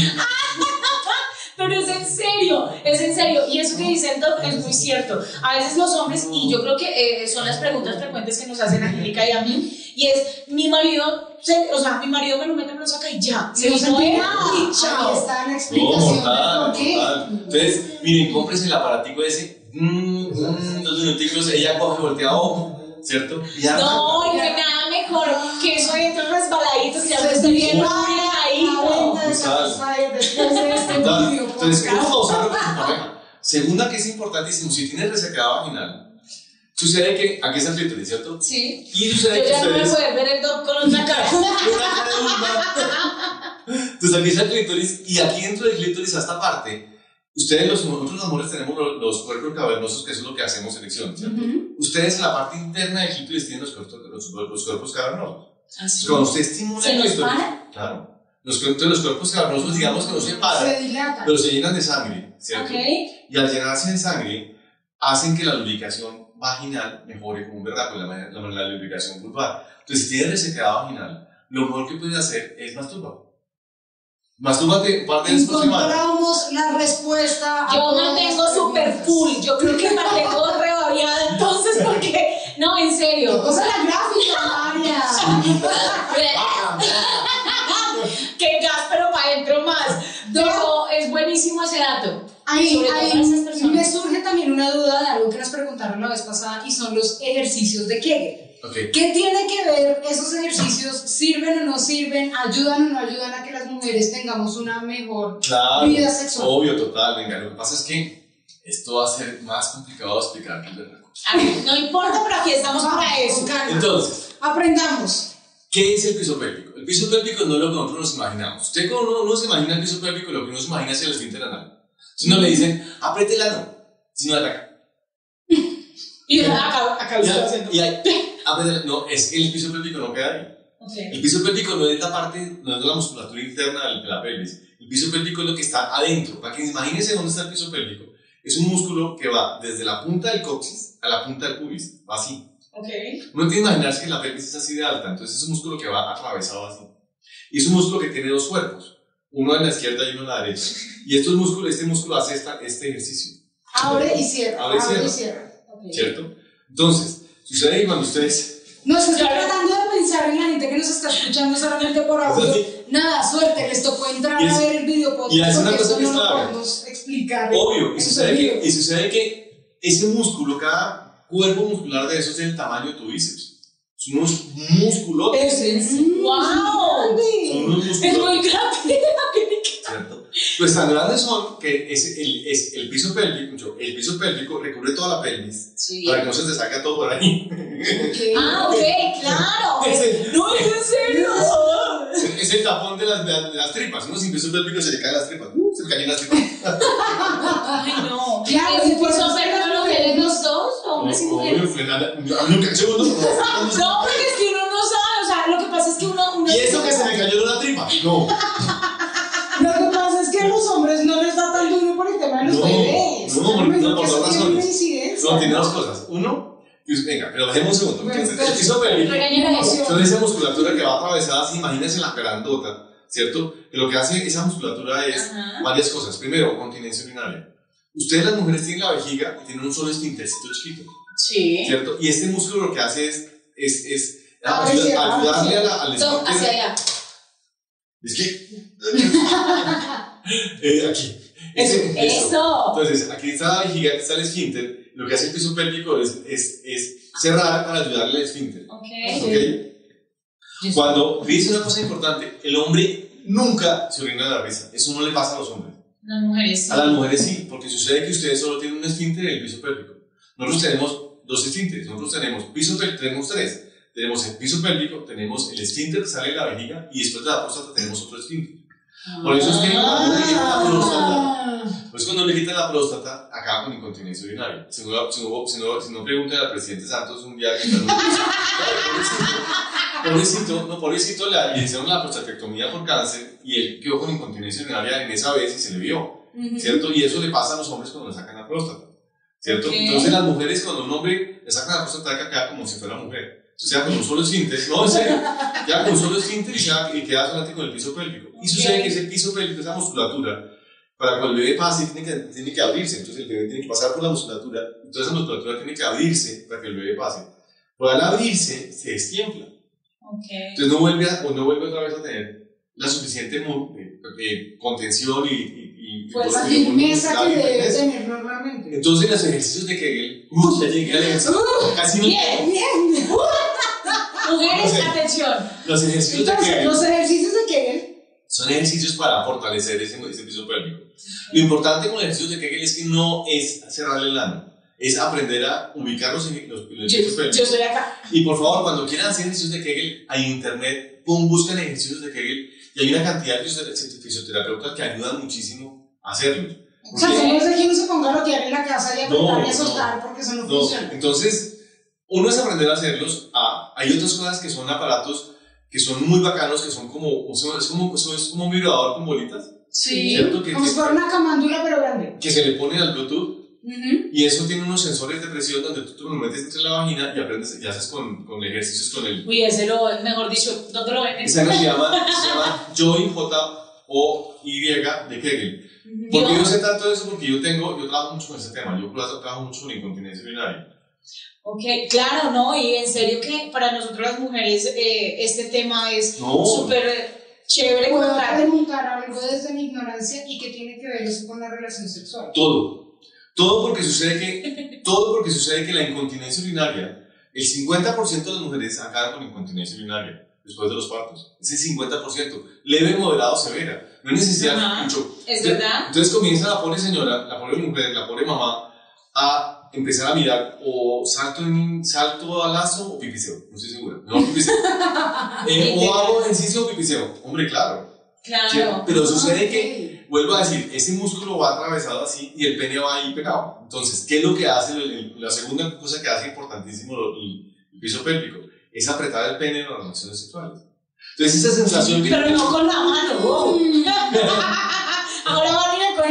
Pero es en serio, es en serio. Y eso que dicen Doc es muy cierto. A veces los hombres, y yo creo que eh, son las preguntas frecuentes que nos hacen a Angélica y a mí, y es, mi marido, se- o sea, mi marido me lo mete, me lo saca y ya. Se No nada. y Ahí chao. está la No, explicación de mortal, por qué. mortal. Entonces, miren, cómprense el aparatico ese, mm, mm, dos minuticos, ella coge, voltea ojo, ¿cierto? No, y que nada mejor que eso entre resbaladitos, ya me estoy bien ahí. Brutal. Entonces, uno va a usarlo con su pareja. Segunda, que es importantísimo, si tienes resecada vaginal, sucede que, aquí el clítoris, ¿cierto? Sí. Y Yo sucede que ya no me ustedes... puedo ver el Doc con otra cara. Una cara. Entonces aquí está el clítoris y aquí dentro del clítoris a esta parte, ustedes los, nosotros los hombres tenemos los, los cuerpos cavernosos, que eso es lo que hacemos en erección, ¿cierto? Ustedes en la parte interna del clítoris tienen los cuerpos, los, los cuerpos cavernosos. Entonces, cuando usted estimula ¿Se el clítoris, para? claro, los, cuerpos- los cuerpos cavernosos digamos que no se paran, Se dilata. pero se llenan de sangre, ¿cierto? Ok. Y al llenarse de sangre, hacen que la lubricación vaginal mejore como un berraco, la, la, la lubricación vulvar. Entonces, si tienes resecada vaginal, lo mejor que puedes hacer es masturbar. Mastúrbate un par de veces por semana. Encontramos la respuesta. a Yo mantengo super full. Yo creo que mantengo rebabiada entonces porque. No, en serio. O sea, la gráfica, María. que gas, pero para adentro más. Pero es buenísimo ese dato. Ahí, ahí me surge también una duda de algo que nos preguntaron la vez pasada y son los ejercicios de Kegel. Ok. ¿Qué tiene que ver esos ejercicios? ¿Sirven o no sirven? ¿Ayudan o no ayudan a que las mujeres tengamos una mejor Claro. vida sexual? Obvio, total. Venga, lo que pasa es que esto va a ser más complicado de explicar que el berraco. A ver, no importa, pero aquí estamos para eso. Entonces, Aprendamos. ¿Qué es el piso pélvico? El piso pélvico no es lo que nosotros nos imaginamos. Usted cuando uno, uno se imagina el piso pélvico, lo que uno se imagina es el esfínter anal. Si no le dicen, apriete el ano, si no ataca. Y acá, lo haciendo. Y apriete no, es que el piso pélvico no queda ahí. Ok. El piso pélvico no es la parte, no es la musculatura interna de la pelvis. El piso pélvico es lo que está adentro. Para que imagínense dónde está el piso pélvico. Es un músculo que va desde la punta del coxis a la punta del pubis. Va así. Ok. Uno tiene que imaginarse que la pelvis es así de alta, entonces es un músculo que va atravesado así. Y es un músculo que tiene dos cuerpos, uno en la izquierda y uno en la derecha. Y estos músculos, este músculo hace esta, este ejercicio, Abre y cierra. Abre y Abre y cierra. cierra. ¿cierto? Entonces, sucede que cuando ustedes... No, estoy Claro. tratando de pensar en la gente que nos está escuchando solamente por audio. Nada, suerte, les tocó entrar es- a ver el video podcast y es una porque cosa que no es lo clave. podemos explicar. Obvio, y sucede, que, y sucede que ese músculo, cada cuerpo muscular de eso es del tamaño de tu bíceps. Son unos músculos, Mm, ¡Wow! son unos Es músculos, muy grande. ¿cierto? Pues tan grandes son que es el, es el piso pélvico, el piso pélvico recubre toda la pelvis Sí. para que no se te salga todo por ahí. Ok. Ah, ok, claro. Es el- No, es en serio. Es el tapón de las, de las, de las tripas. Uno sin piso pélvico se le caen las tripas. Uh, se le caen las tripas. Ay, no. Claro, ¿Es eso piso es pélvico hombres y Obvio, mujeres? nada. A mí nunca, segundo, no. No, porque es que uno no sabe, o sea, lo que pasa es que uno... uno ¿Y eso que se me cayó de una tripa? No. Lo que pasa es que a los hombres no les da tan duro por el tema de los No, bebés. no, me no, por dos razones. No, tiene dos cosas. Uno, venga, pero dejemos un segundo. Bueno, Entonces, esa musculatura que va atravesada, así, imagínense la grandota, ¿cierto? Que lo que hace esa musculatura es Ajá. varias cosas. Primero, continencia urinaria. Ustedes las mujeres tienen la vejiga y tienen un solo esfintercito chiquito, Sí. ¿cierto? Y este músculo lo que hace es, es, es Ah, ayuda- sí, ayudarle sí. a la, al So, hacia esfínter. allá. Es que... Eh, aquí. Ese- Eso. Entonces, aquí está la vejiga, aquí está el esfínter. Lo que hace el piso pélvico es, es, es cerrar para ayudarle al esfínter. Ok. ¿ok? Cuando dice una cosa importante, el hombre nunca se orina de la risa. Eso no le pasa a los hombres. Las mujeres. A las mujeres sí, porque sucede que ustedes solo tienen un esfínter en el piso pélvico. Nosotros tenemos dos esfínteres. Nosotros tenemos piso tenemos tres. Tenemos el piso pélvico, tenemos el esfínter que sale de la vejiga y después de la próstata tenemos otro esfínter. Por eso es que cuando le quitan la próstata, pues cuando le quitan la próstata, acaba con incontinencia urinaria. Si no, si no, si no, si no pregunten al presidente Santos un día que pobrecito, no, pobrecito, le hicieron la prostatectomía por cáncer y él quedó con incontinencia urinaria en esa vez y se le vio, ¿cierto? Y eso le pasa a los hombres cuando le sacan la próstata, ¿cierto? Entonces las mujeres cuando un hombre le sacan la próstata queda como si fuera mujer. O sea, con un solo esfínter, no, en serio, queda con un solo esfínter y, y queda solamente con el piso pélvico. Y sucede Ok. que ese piso pélvico, esa musculatura, para cuando el bebé pase, tiene que, tiene que abrirse. Entonces el bebé tiene que pasar por la musculatura. Entonces esa musculatura tiene que abrirse para que el bebé pase. Pero al abrirse, se destiempla. Ok. Entonces no vuelve, a- o no vuelve otra vez a tener la suficiente eh, eh, contención y, y, y Pues, La firmeza que debe tener normalmente. Entonces los ejercicios de Kegel, uy, ya llegué al ejercicio. Casi no- Bien. Bien. Mujeres, O sea, atención. Los ejercicios de Entonces, Kegel los ejercicios de Kegel. son ejercicios para fortalecer ese, ese piso pélvico. Lo importante con los ejercicios de Kegel es que no es cerrarle el ano, es aprender a ubicar los, los, los Yo, pisos pélvicos. yo estoy acá. Y por favor, cuando quieran hacer ejercicios de Kegel, hay internet, pum, buscan ejercicios de Kegel y hay una cantidad de fisio- fisioterapeutas que ayudan muchísimo hacerlos. O sea, no es de que uno se ponga a lotear en la casa y apretar No, y a soltar porque eso no, no, funciona. entonces, uno es aprender a hacerlos, a, hay otras cosas que son aparatos que son muy bacanos, que son como, es como, es como un vibrador con bolitas, Sí. Como si fuera una camándula, pero grande. que se le pone al Bluetooth Ujú. y eso tiene unos sensores de presión donde tú te lo metes entre la vagina y aprendes y haces con, con ejercicios con el... Uy, ese lo, mejor dicho, ¿dónde lo venden? Esa se llama, se llama Joy J-O-Y de Kegel. ¿Por qué Yo- yo sé tanto de eso? Porque yo tengo, yo trabajo mucho con ese tema, yo trabajo mucho con incontinencia urinaria. Ok, claro, ¿no? Y en serio que para nosotros las mujeres eh, este tema es No. súper chévere Puedo contar. preguntar algo desde mi ignorancia y qué tiene que ver eso con la relación sexual. Todo. Todo porque sucede que, todo porque sucede que la incontinencia urinaria, el 50% de las mujeres acaban con incontinencia urinaria después de los partos. Ese 50%, leve, moderado, severa. No hay necesidad Ajá. mucho. Es Entonces- verdad. Entonces comienza la pobre señora, la pobre mujer, la pobre mamá, a empezar a mirar o salto, en, salto al lazo o pipiceo. No estoy segura. No, pipiceo. Eh, o hago ejercicio o pipiceo. Hombre, claro. Sí, Claro. Pero sucede ok. que, vuelvo a decir, ese músculo va atravesado así y el pene va ahí pegado. Entonces, ¿qué es lo que hace? el- el- la segunda cosa que hace importantísimo el, el piso pélvico es apretar el pene en las relaciones sexuales. Entonces, esa sensación que Pero no con la mano. wow. Ahora van a ir con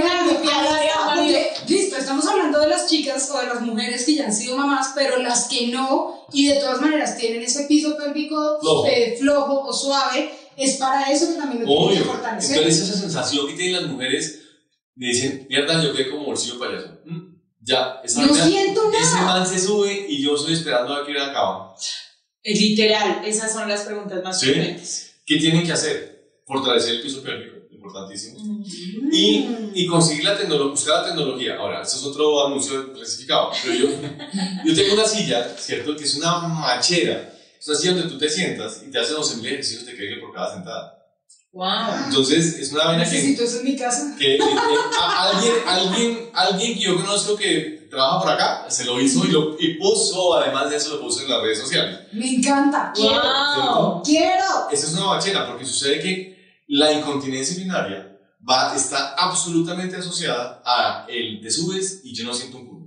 porque, listo, estamos hablando de las chicas o de las mujeres que ya han sido mamás, pero las que no, y de todas maneras tienen ese piso pélvico Flojo. eh, flojo o suave, es para eso que también lo tienen que fortalecer. Entonces, esa sensación que tienen las mujeres, me dicen, mierda, yo quedé como bolsillo payaso. Mm, Ya, esa no vaina- siento ese nada. man se sube y yo estoy esperando a que acaba. Literal, esas son las preguntas más Sí. frecuentes. ¿Qué tienen que hacer? Fortalecer el piso pélvico, importantísimo. Mm. y, y conseguir la tecnología, buscar la tecnología. Ahora, esto es otro anuncio clasificado, pero yo, yo tengo una silla, ¿cierto? Que es una machera. Es una silla donde tú te sientas y te hacen 11.000 ejercicios de Kegel por cada sentada. Wow. Entonces, es una vaina que, Necesito eso en mi casa. que eh, eh, a- alguien, alguien, alguien que yo conozco que trabaja por acá, se lo hizo y, lo, y puso, además de eso, lo puso en las redes sociales. Me encanta. Quiero. Wow. Quiero. Esa es una bachera, porque sucede que la incontinencia urinaria va, está absolutamente asociada a el te subes y yo no siento un culo.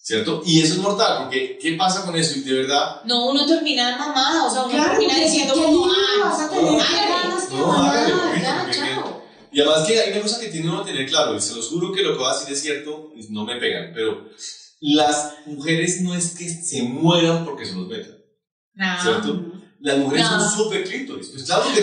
¿Cierto? Y eso es mortal, porque ¿qué pasa con eso? Y de verdad, No, uno termina mamada, o sea, uno Claro, termina diciendo como, ah, vas a tener, ganas, No, ganas, hágale, ya, porque- porque- chao. Y además que hay una cosa que tiene uno que tener claro, y se los juro que lo que voy a decir es cierto, no me pegan, pero las mujeres no es que se mueran porque se los metan, No. ¿cierto? Las mujeres No. son súper clítoris. Pues claro que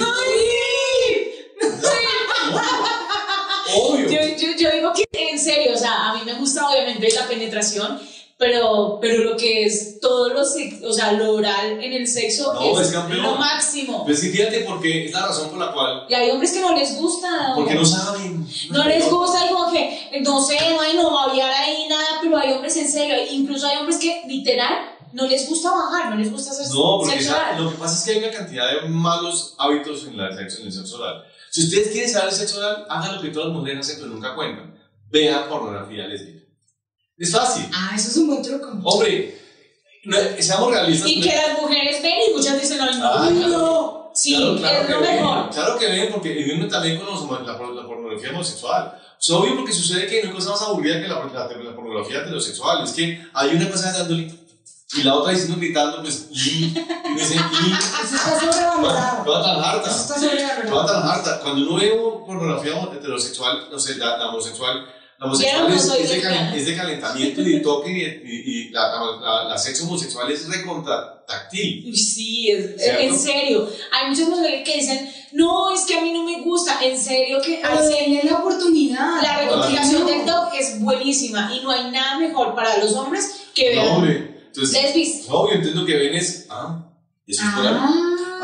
Obvio. Yo, yo, yo digo que en serio, o sea, a mí me gusta obviamente la penetración, pero, pero lo que es todo lo, o sea, lo oral en el sexo No, es, es lo máximo. Pues sí, fíjate porque es la razón por la cual. Y hay hombres que no les gusta. Porque no saben. No les gusta, como que, no sé, no hay no babiar ahí nada, pero hay hombres en serio, incluso hay hombres que literal no les gusta bajar, no les gusta hacer No, porque sexo esa- oral. lo que pasa es que hay una cantidad de malos hábitos en, la sexo, en el sexo oral. Si ustedes quieren saber el sexo oral, hagan lo que todas las mujeres hacen, pero nunca cuentan. Vean pornografía lésbica. Es fácil. Ah, eso es un buen truco. Hombre, no, seamos realistas. Y que las mujeres ven y muchas dicen, ay, no, Ay, no. Sí, Claro, claro es que lo ven, mejor. claro que ven, porque uno también con los la, la pornografía homosexual. Es obvio porque sucede que no hay cosa más aburrida que la, la, la pornografía heterosexual. Es que hay una cosa dándole y la otra diciendo gritando, pues, y, y me dicen, y, Eso está sobrevalorado. toda tan harta. Eso está Toda sobrevalorado. tan harta. Cuando uno ve pornografía heterosexual, no sé, la, la homosexual, la homosexual no es, soy es de, es de calentamiento y de toque y, y- y la, la, la- la sexo homosexual es recontra táctil. Sí, es, en serio. Hay muchas mujeres que dicen, no, es que a mí no me gusta. En serio que denle la oportunidad. la reconciliación No. del dog es buenísima y no hay nada mejor para los hombres que No, vean hombre. Entonces, lesbis. obvio, entonces lo que ven es, ah, eso es ahí.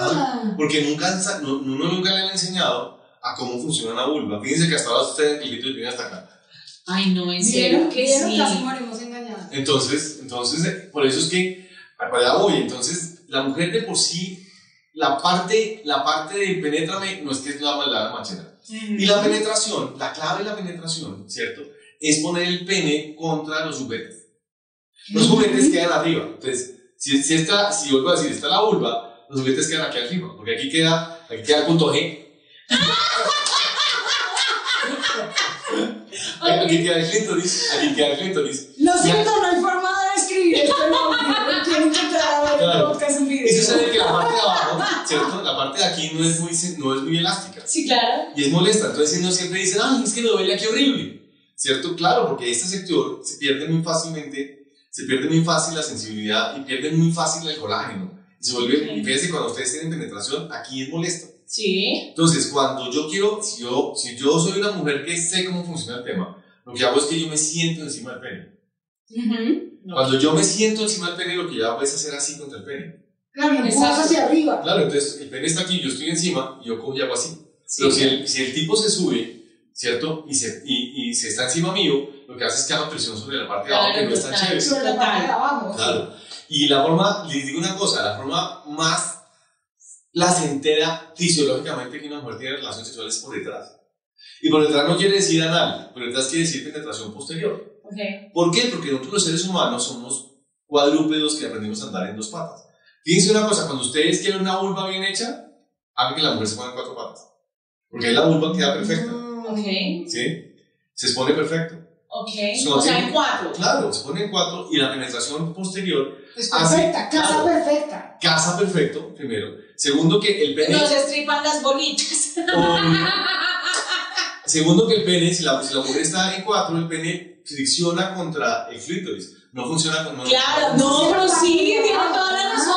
Ah. Porque nunca, no- uno nunca le han enseñado a cómo funciona una vulva. Fíjense que hasta ahora ustedes el viene hasta acá. Ay, no, en ¿Vieron? serio que sí. Casi morimos engañadas. Entonces, entonces, eh, por eso es que, para allá voy, entonces, la mujer de por sí, la parte, la parte de penétrame no es que es la maldad machera. Y la penetración, la clave de la penetración, ¿cierto? Es poner el pene contra los juguetes. Los juguetes quedan arriba. Entonces, si, si, esta, si vuelvo a decir, está la vulva, los juguetes quedan aquí arriba, porque aquí queda, aquí queda el punto G. Queda el clítoris, queda el clítoris. Lo siento, no hay forma de describir esto. No, tienen que entrar a ver el podcast en Y video. sucede que la parte de abajo, ¿cierto? La parte de aquí no es muy, no es muy elástica. Sí, claro. Y es molesta. Entonces uno siempre dice, ay, es que me duele aquí horrible. ¿Cierto? Claro, porque este sector se pierde muy fácilmente, se pierde muy fácil la sensibilidad y pierde muy fácil el colágeno. Y se vuelve, y fíjense, cuando ustedes tienen penetración, aquí es molesto. Sí. Entonces, cuando yo quiero, si yo, si yo soy una mujer que sé cómo funciona el tema, lo que hago es que yo me siento encima del pene. Ujú. Cuando yo me siento encima del pene, lo que yo hago es hacer así contra el pene. Claro, me empujas hacia arriba. Claro, entonces el pene está aquí, yo estoy encima, y yo cojo y hago así. Sí. Pero si el, si el tipo se sube, ¿cierto? Y se, y, y se está encima mío, lo que hace es que haga presión sobre la parte de abajo, Claro, que no es tan chévere. Sobre la parte de abajo. Claro. Y la forma, les digo una cosa, la forma más placentera fisiológicamente que una mujer tiene relaciones sexuales es por detrás. Y por detrás no quiere decir anal, por detrás quiere decir penetración posterior. ¿Por qué? Porque nosotros los seres humanos somos cuadrúpedos que aprendimos a andar en dos patas. Fíjense una cosa, cuando ustedes quieren una vulva bien hecha, hagan que la mujer se ponga en cuatro patas. Porque ahí la vulva queda perfecta. ¿sí? Se expone perfecto. Ok. No, o sea, en cuatro. Claro, se pone en cuatro y la penetración posterior Es Ah, sí, perfecta, casa claro. perfecta. casa perfecto, primero. Segundo, que el pene... No se estripan las bolitas. Segundo, que el pene, si la, si la mujer está en cuatro, el pene fricciona contra el clítoris. No funciona con... Claro, no, pero sí, tiene toda la razón.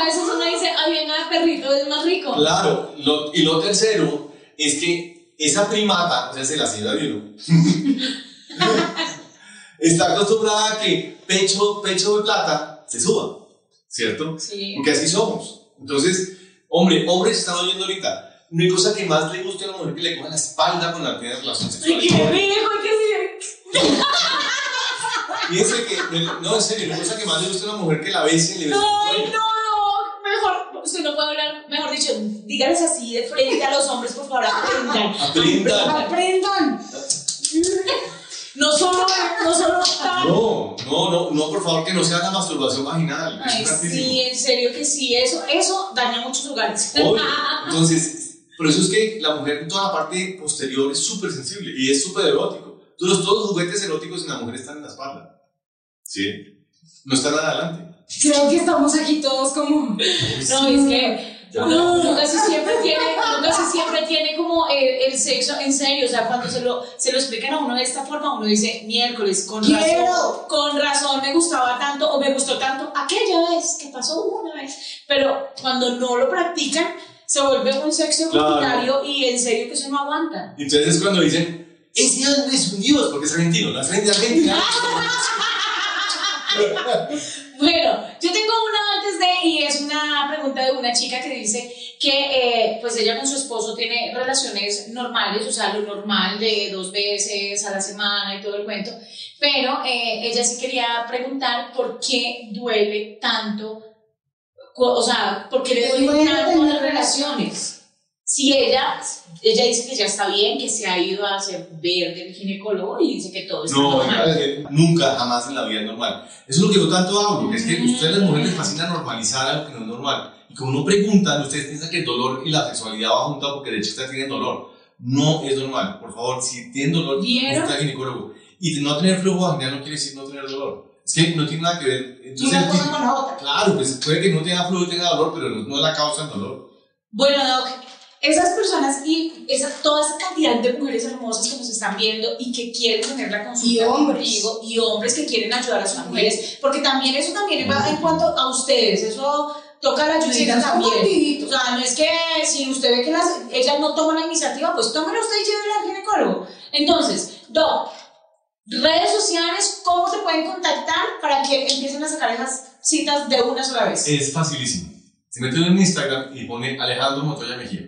A veces uno dice, ay, venga, perrito, es más rico. Claro, lo- y lo tercero es que esa primata, o sea, se la señora de uno, está acostumbrada a que pecho, pecho de plata se suba, ¿cierto? Sí. Porque así somos. Entonces, hombre, hombres están oyendo ahorita. No hay cosa que más le guste a la mujer que le coja la espalda con la tiene relación Ay, qué sexual. rico, qué que, no, en serio, no hay cosa que más le guste a una mujer que la bese y le bese el Ay, no, no, mejor, usted no puede hablar, mejor dicho, dígales así de frente a los hombres, por favor, aprendan. Aprendan. Aprendan. No solo, no solo. No, no, no, no, por favor, que no sea la masturbación vaginal. Ay, sí, en serio que sí, eso, eso daña muchos lugares. Obvio. Entonces, por eso es que la mujer en toda la parte posterior es súper sensible y es súper erótico. Todos, todos los juguetes eróticos en la mujer están en la espalda. ¿Sí? No están adelante. Creo que estamos aquí todos como. No, es que. Uno casi siempre tiene, uno casi siempre tiene como eh, el sexo en serio, o sea, cuando se lo, se lo explican a uno de esta forma, uno dice, miércoles, con Quiero. con razón me gustaba tanto o me gustó tanto aquella vez que pasó una vez, pero cuando no lo practican, se vuelve un sexo Claro. y en serio que eso no aguanta. Entonces es cuando dicen, ese Dios es un Dios, porque es argentino, no es argentino. Bueno, yo tengo una antes de, y es una pregunta de una chica que dice que eh, pues ella con su esposo tiene relaciones normales, o sea, lo normal de dos veces a la semana y todo el cuento, pero eh, ella sí quería preguntar por qué duele tanto, o sea, por qué le duele tanto las relaciones. Si ella, ella dice que ya está bien, que se ha ido a hacer ver del ginecólogo y dice que todo está No, normal. es que nunca, jamás en la vida es normal. Eso es lo que yo tanto hablo, que es que a ustedes las mujeres les fascina normalizar algo que no es normal. Y como no preguntan, ustedes piensan que el dolor y la sexualidad va junto porque de hecho ustedes tienen dolor. No es normal. Por favor, si tienen dolor, al ginecólogo. Y no tener flujo vaginal no quiere decir no tener dolor. Es que no tiene nada que ver. Entonces, Una cosa con la otra. claro, pues puede que no tenga flujo y tenga dolor, pero no, no es la causa del dolor. Bueno, Doc, esas personas y esa, toda esa cantidad de mujeres hermosas que nos están viendo y que quieren tener la consulta Y hombres. contigo, y hombres que quieren ayudar a sus mujeres, porque también eso también va en cuanto a ustedes, eso toca la Sí, ayudita son también. O sea, no es que si usted ve que las, ellas no toman la iniciativa, pues tómela usted y llévela al ginecólogo. Entonces, Doc, redes sociales, ¿cómo te pueden contactar para que empiecen a sacar esas citas de una sola vez? Es facilísimo. Se mete en Instagram y pone Alejandro Montoya Mejía.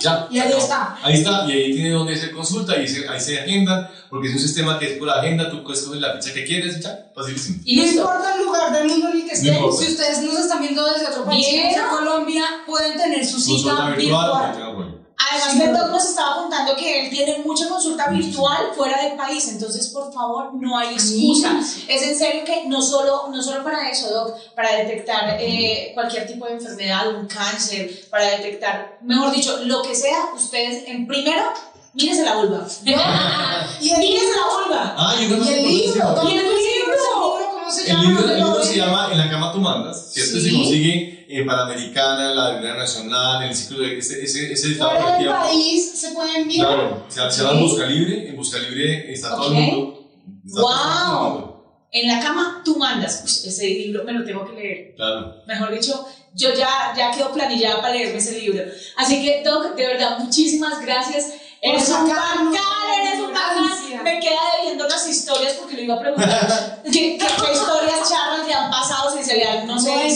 Ya. Y ahí está. Ahí está, y ahí tiene donde hacer consulta, y se- ahí se agendan, porque es un sistema que es por agenda, tú puedes coger la fecha que quieres, ya, facilísimo. Y no importa el lugar del mundo en el que estén, si ustedes nos están viendo desde otro país, desde Colombia, pueden tener su cita virtual, virtual. Además, Doc nos estaba contando que él tiene mucha consulta virtual fuera del país, entonces por favor no hay excusa. Es en serio que no solo, no solo para eso, Doc, para detectar eh, cualquier tipo de enfermedad, un cáncer, para detectar, mejor dicho, lo que sea, ustedes en primero, mírese la vulva. Y el mírese libro, la vulva. Ah, y una y cosa el libro, sí, ¿dónde Y el libro. ¿Cómo se El llama? libro, el ¿Dónde libro se llama En la cama tú mandas, ¿cierto? Sí. Se consigue en Panamericana, en la Biblioteca Nacional, en el ciclo de ese, ese, ese estado Fuera del país se pueden mirar. Claro, se, se llama. Busca Libre, en Busca Libre está todo el mundo. Está todo el Wow. mundo. En la cama tú mandas. Uy, ese libro me lo tengo que leer. Claro. Mejor dicho, yo ya, ya quedo planillada para leerme ese libro. Así que, Doc, de verdad, muchísimas gracias. Eres un sacarnos bacán, eres un bacán. Me queda debiendo las historias porque le iba a preguntar qué, qué- qué historias charras le han pasado si se le han, no sé, Bueno,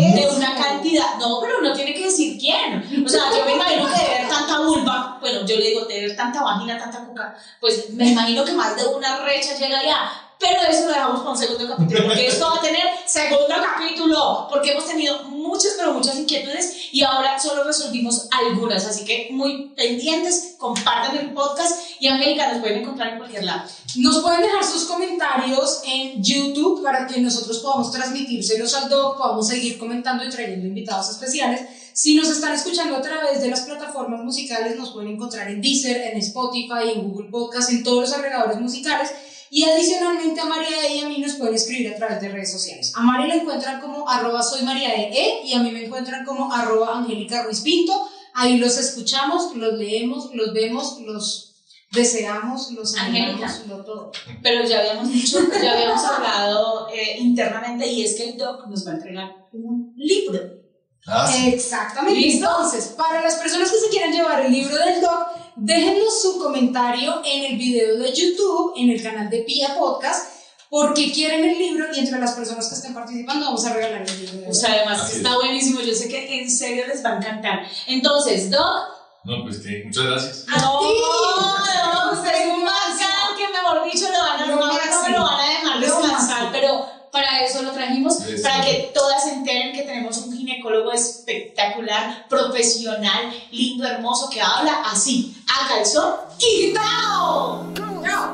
de una cantidad. No, pero no tiene que decir quién. O sea, yo me imagino que de ver tanta vulva, bueno, yo le digo, de ver tanta vagina, tanta cuca, pues me imagino que más de una recha llega allá. Pero eso lo dejamos para un segundo capítulo, porque esto va a tener segundo capítulo, porque hemos tenido muchas, pero muchas inquietudes y ahora solo resolvimos algunas. Así que muy pendientes, compartan el podcast y Angélica nos pueden encontrar en cualquier lado. Nos pueden dejar sus comentarios en YouTube para que nosotros podamos transmitírselos al doc, podamos seguir comentando y trayendo invitados especiales. Si nos están escuchando a través de las plataformas musicales, nos pueden encontrar en Deezer, en Spotify, en Google Podcast, en todos los agregadores musicales. Y adicionalmente a María E y a mí nos pueden escribir a través de redes sociales. A María la encuentran como arroba soy María E y a mí me encuentran como arroba Angélica Ruiz Pinto. Ahí los escuchamos, los leemos, los vemos, los deseamos, los Angélica. amamos, lo todo. Pero ya habíamos dicho, ya habíamos hablado eh, internamente y es que el doc nos va a entregar un libro. Ah, sí. Exactamente. ¿Listo? Entonces, para las personas que se quieran llevar el libro del doc, déjenos su comentario en el video de YouTube, en el canal de Pia Podcast, porque quieren el libro y entre las personas que estén participando vamos a regalar el libro. O sea, además Así está buenísimo. Yo sé que en serio les va a encantar. Entonces, Doc, No, pues que muchas gracias. A no, no, usted es un bacán que mejor dicho lo van a, Lo no, no me máximo. lo van a dejar Lo descansar, máximo. pero para eso lo trajimos, Sí, para sí. que todas se enteren que tenemos un ginecólogo espectacular, profesional, lindo, hermoso, que habla así, a calzón quitado. Cada